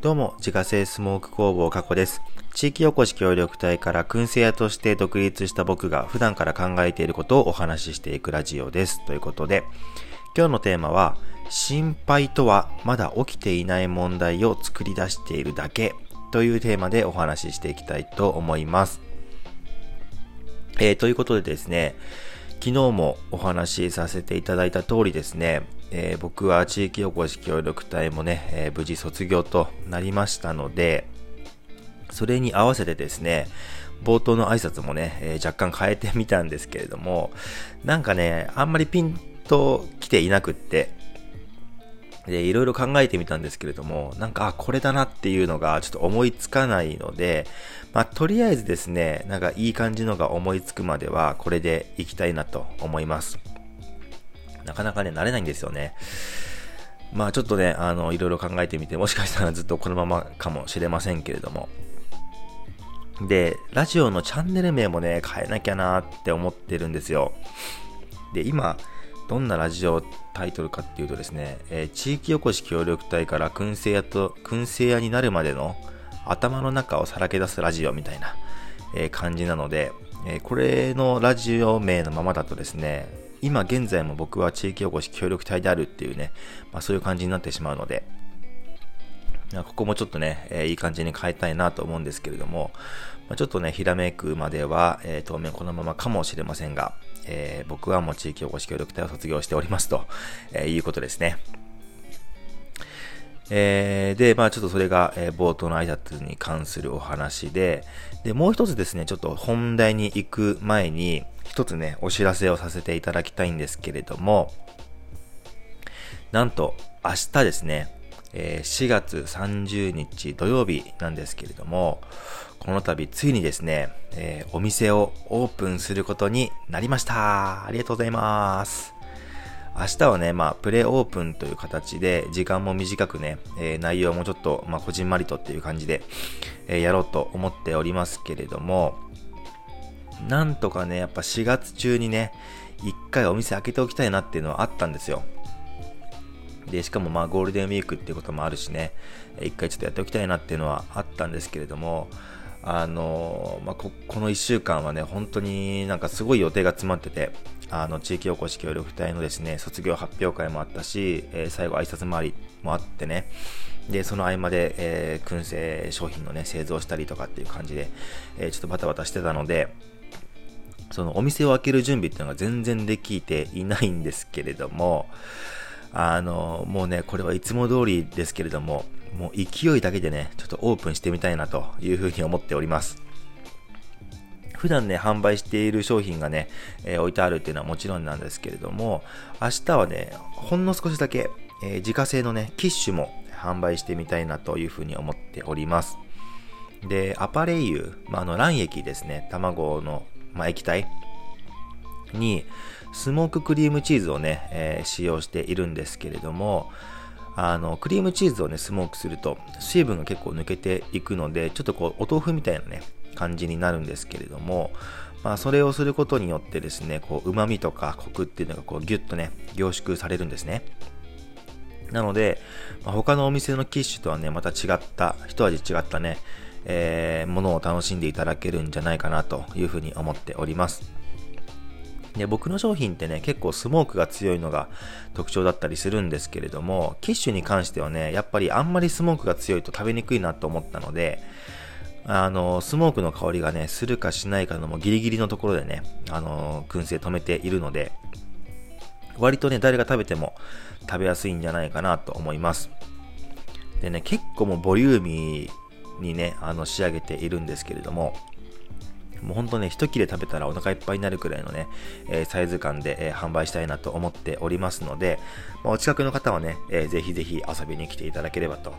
どうも、自家製スモーク工房過去です。地域おこし協力隊から燻製屋として独立した僕が普段から考えていることをお話ししていくラジオです。ということで、今日のテーマは、心配とはまだ起きていない問題を作り出しているだけというテーマでお話ししていきたいと思います。えー、ということでですね、昨日もお話しさせていただいた通りですね、えー、僕は地域おこし協力隊もね、えー、無事卒業となりましたので、それに合わせてですね、冒頭の挨拶もね、えー、若干変えてみたんですけれども、なんかね、あんまりピンと来ていなくって、で、いろいろ考えてみたんですけれども、なんか、あ、これだなっていうのがちょっと思いつかないので、まあ、とりあえずですね、なんかいい感じのが思いつくまでは、これでいきたいなと思います。なかなかね、慣れないんですよね。まあちょっとね、あの、いろいろ考えてみて、もしかしたらずっとこのままかもしれませんけれども。で、ラジオのチャンネル名もね、変えなきゃなって思ってるんですよ。で、今、どんなラジオタイトルかっていうとですね、えー、地域おこし協力隊から燻製屋と、燻製屋になるまでの頭の中をさらけ出すラジオみたいな、えー、感じなので、えー、これのラジオ名のままだとですね、今現在も僕は地域おこし協力隊であるっていうね、まあ、そういう感じになってしまうので、ここもちょっとね、え、いい感じに変えたいなと思うんですけれども、まあ、ちょっとね、ひらめくまでは、えー、当面このままかもしれませんが、えー、僕はもう地域おこし協力隊を卒業しておりますと、えいうことですね。えー、で、まあちょっとそれが、えー、冒頭の挨拶に関するお話で、で、もう一つですね、ちょっと本題に行く前に、一つね、お知らせをさせていただきたいんですけれども、なんと、明日ですね、え、4月30日土曜日なんですけれども、この度ついにですね、え、お店をオープンすることになりました。ありがとうございます。明日はね、まあ、プレオープンという形で、時間も短くね、えー、内容もちょっと、まあ、こじんまりとっていう感じで、えー、やろうと思っておりますけれども、なんとかね、やっぱ4月中にね、一回お店開けておきたいなっていうのはあったんですよ。で、しかもまあゴールデンウィークっていうこともあるしね、一回ちょっとやっておきたいなっていうのはあったんですけれども、あのまあ、この1週間はね、本当になんかすごい予定が詰まってて、あの、地域おこし協力隊のですね、卒業発表会もあったし、えー、最後挨拶回りもあってね、で、その合間で、えー、燻製商品のね、製造したりとかっていう感じで、えー、ちょっとバタバタしてたので、そのお店を開ける準備っていうのが全然できていないんですけれども、あの、もうね、これはいつも通りですけれども、もう勢いだけでね、ちょっとオープンしてみたいなというふうに思っております。普段ね、販売している商品がね、えー、置いてあるっていうのはもちろんなんですけれども、明日はね、ほんの少しだけ、えー、自家製のね、キッシュも販売してみたいなというふうに思っております。で、アパレイユ、まあ、あの、卵液ですね、卵の、まあ、液体に、スモーククリームチーズをね、えー、使用しているんですけれども、あの、クリームチーズをね、スモークすると、水分が結構抜けていくので、ちょっとこう、お豆腐みたいなね、感じになるんですけれども、まあ、それをすることによってですね、こう、旨味とかコクっていうのがこう、ギュッとね、凝縮されるんですね。なので、まあ、他のお店のキッシュとはね、また違った、一味違ったね、えー、ものを楽しんでいただけるんじゃないかなというふうに思っております。で僕の商品ってね、結構スモークが強いのが特徴だったりするんですけれども、キッシュに関してはね、やっぱりあんまりスモークが強いと食べにくいなと思ったので、あの、スモークの香りがね、するかしないかのもギリギリのところでね、あの、燻製止めているので、割とね、誰が食べても食べやすいんじゃないかなと思います。でね、結構もボリューミーにね、あの、仕上げているんですけれども、もうほんとね、一切れ食べたらお腹いっぱいになるくらいのね、えー、サイズ感で、えー、販売したいなと思っておりますので、まあ、お近くの方はね、えー、ぜひぜひ遊びに来ていただければと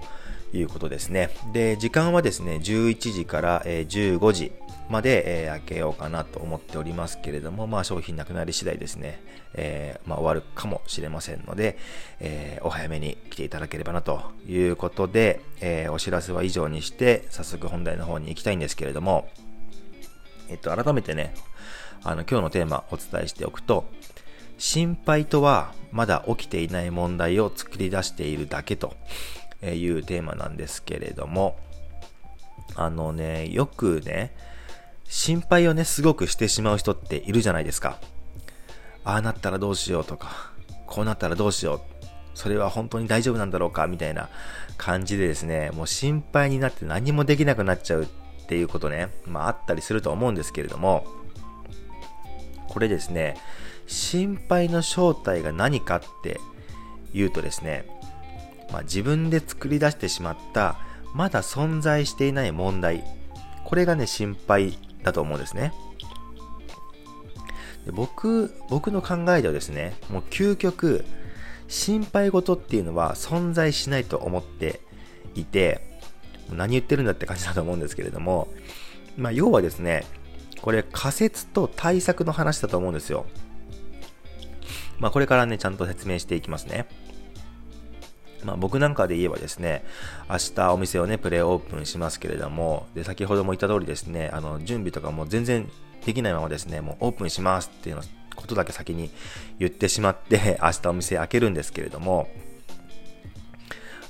いうことですね。で、時間はですね、11時から、えー、15時まで、えー、開けようかなと思っておりますけれども、まあ商品なくなり次第ですね、えー、まあ終わるかもしれませんので、えー、お早めに来ていただければなということで、えー、お知らせは以上にして、早速本題の方に行きたいんですけれども、えっと、改めてね、あの、今日のテーマお伝えしておくと、心配とはまだ起きていない問題を作り出しているだけというテーマなんですけれども、あのね、よくね、心配をね、すごくしてしまう人っているじゃないですか。ああなったらどうしようとか、こうなったらどうしよう。それは本当に大丈夫なんだろうかみたいな感じでですね、もう心配になって何もできなくなっちゃうっっていうことね、まああったりすると思うんですけれども、これですね、心配の正体が何かって言うとですね、まあ、自分で作り出してしまったまだ存在していない問題、これがね、心配だと思うんですね。で僕、僕の考えではですね、もう究極、心配事っていうのは存在しないと思っていて、何言ってるんだって感じだと思うんですけれども、まあ、要はですね、これ仮説と対策の話だと思うんですよ。まあ、これからね、ちゃんと説明していきますね。まあ、僕なんかで言えばですね、明日お店をね、プレイオープンしますけれども、で、先ほども言った通りですね、あの、準備とかも全然できないままですね、もうオープンしますっていうのことだけ先に言ってしまって、明日お店開けるんですけれども、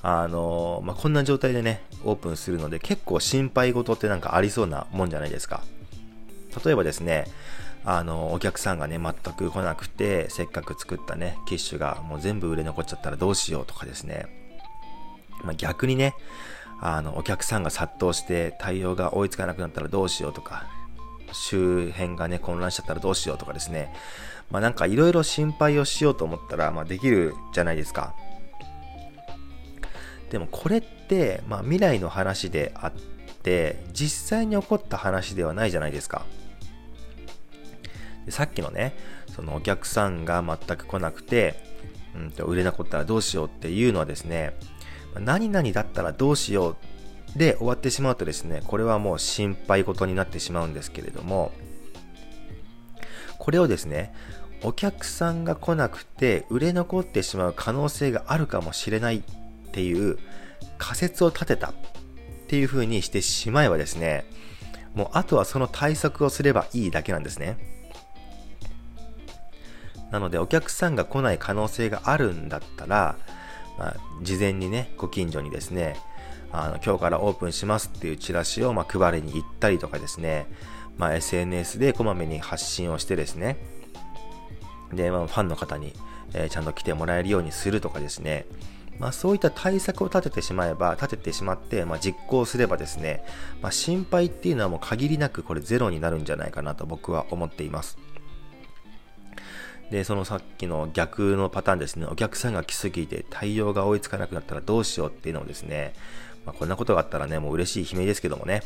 あの、まあ、こんな状態でね、オープンするので結構心配事ってなんかありそうなもんじゃないですか。例えばですね、あの、お客さんがね、全く来なくて、せっかく作ったね、キッシュがもう全部売れ残っちゃったらどうしようとかですね。まあ、逆にね、あの、お客さんが殺到して対応が追いつかなくなったらどうしようとか、周辺がね、混乱しちゃったらどうしようとかですね。まあなんかいろいろ心配をしようと思ったら、まあできるじゃないですか。でもこれって、まあ未来の話であって、実際に起こった話ではないじゃないですか。でさっきのね、そのお客さんが全く来なくて、うんと、売れなかったらどうしようっていうのはですね、何々だったらどうしようで終わってしまうとですね、これはもう心配事になってしまうんですけれども、これをですね、お客さんが来なくて売れ残ってしまう可能性があるかもしれないっていう仮説を立てたっていう風にしてしまえばですね、もうあとはその対策をすればいいだけなんですね。なのでお客さんが来ない可能性があるんだったら、まあ、事前にね、ご近所にですね、あの今日からオープンしますっていうチラシをま配りに行ったりとかですね、まあ、SNS でこまめに発信をしてですね、で、まあ、ファンの方に、えー、ちゃんと来てもらえるようにするとかですね、まあ、そういった対策を立ててしまえば、立ててしまって、まあ、実行すればですね、まあ、心配っていうのはもう限りなくこれゼロになるんじゃないかなと僕は思っています。で、そのさっきの逆のパターンですね、お客さんが来すぎて対応が追いつかなくなったらどうしようっていうのをですね、まあ、こんなことがあったらね、もう嬉しい悲鳴ですけどもね、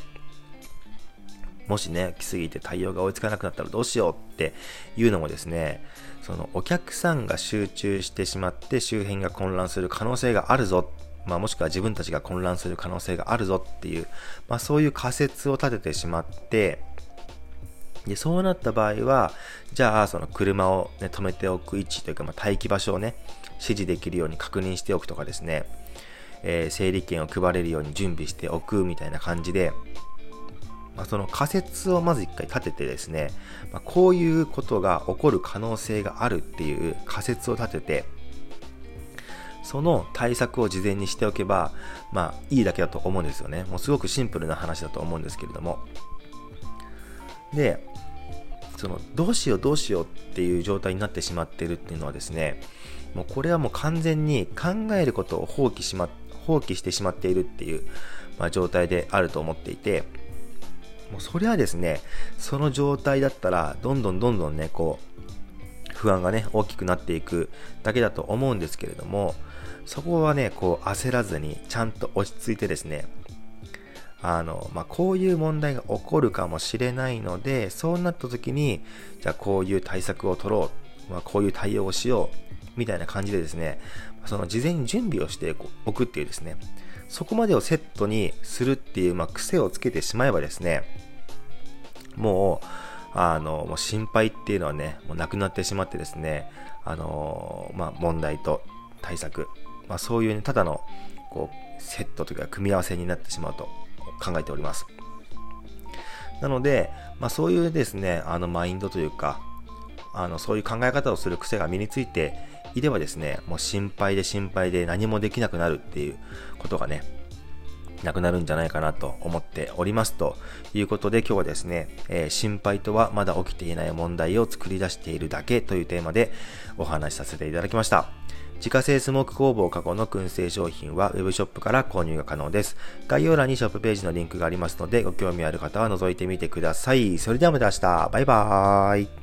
もしね、来すぎて対応が追いつかなくなったらどうしようっていうのもですね、そのお客さんが集中してしまって周辺が混乱する可能性があるぞ、まあ、もしくは自分たちが混乱する可能性があるぞっていう、まあ、そういう仮説を立ててしまって、で、そうなった場合は、じゃあ、その車を、ね、止めておく位置というか、まあ、待機場所をね、指示できるように確認しておくとかですね、えー、整理券を配れるように準備しておくみたいな感じで、まあ、その仮説をまず一回立ててですね、まあ、こういうことが起こる可能性があるっていう仮説を立てて、その対策を事前にしておけば、まあいいだけだと思うんですよね。もうすごくシンプルな話だと思うんですけれども。で、そのどうしようどうしようっていう状態になってしまっているっていうのはですねもうこれはもう完全に考えることを放棄しま放棄してしまっているっていう、まあ、状態であると思っていてもうそれはですねその状態だったらどんどんどんどんねこう不安がね大きくなっていくだけだと思うんですけれどもそこはねこう焦らずにちゃんと落ち着いてですねあの、まあ、こういう問題が起こるかもしれないので、そうなった時に、じゃあこういう対策を取ろう、まあ、こういう対応をしよう、みたいな感じでですね、その事前に準備をしておくっていうですね、そこまでをセットにするっていう、まあ、癖をつけてしまえばですね、もう、あの、もう心配っていうのはね、もうなくなってしまってですね、あの、まあ、問題と対策、まあ、そういうね、ただの、こう、セットというか組み合わせになってしまうと考えております。なので、まあ、そういうですね、あのマインドというか、あのそういう考え方をする癖が身についていればですね、もう心配で心配で何もできなくなるっていうことがね、なくなるんじゃないかなと思っておりますということで今日はですね、えー、心配とはまだ起きていない問題を作り出しているだけというテーマでお話しさせていただきました。自家製スモーク工房過去の燻製商品は Web ショップから購入が可能です。概要欄にショップページのリンクがありますので、ご興味ある方は覗いてみてください。それではまた明日。バイバーイ。